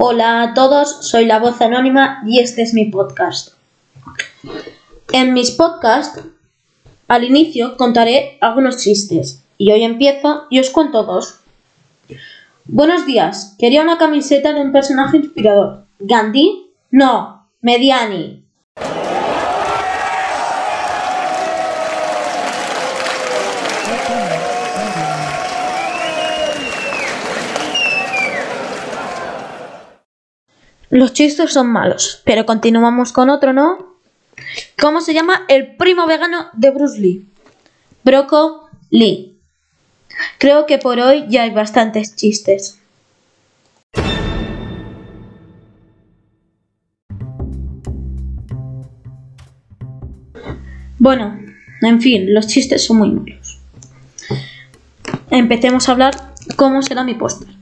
Hola a todos, soy la voz anónima y este es mi podcast. En mis podcasts, al inicio contaré algunos chistes y hoy empiezo y os cuento dos. Buenos días, quería una camiseta de un personaje inspirador. ¿Gandhi? No, Mediani. Los chistes son malos, pero continuamos con otro, ¿no? ¿Cómo se llama el primo vegano de Bruce Lee? Broco Lee. Creo que por hoy ya hay bastantes chistes. Bueno, en fin, los chistes son muy malos. Empecemos a hablar cómo será mi póster.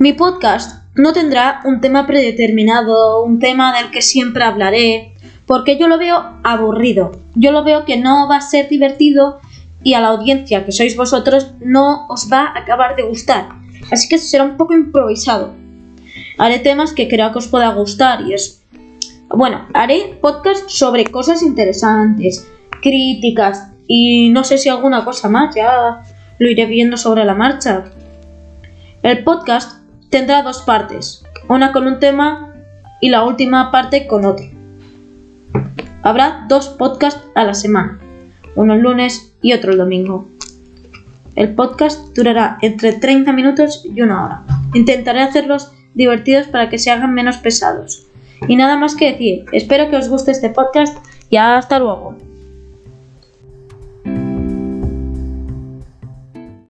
Mi podcast no tendrá un tema predeterminado, un tema del que siempre hablaré, porque yo lo veo aburrido. Yo lo veo que no va a ser divertido y a la audiencia que sois vosotros no os va a acabar de gustar. Así que será un poco improvisado. Haré temas que creo que os pueda gustar y es... Bueno, haré podcast sobre cosas interesantes, críticas y no sé si alguna cosa más, ya lo iré viendo sobre la marcha. El podcast tendrá dos partes, una con un tema y la última parte con otro. Habrá dos podcasts a la semana, uno el lunes y otro el domingo. El podcast durará entre 30 minutos y una hora. Intentaré hacerlos divertidos para que se hagan menos pesados. Y nada más que decir, espero que os guste este podcast y hasta luego.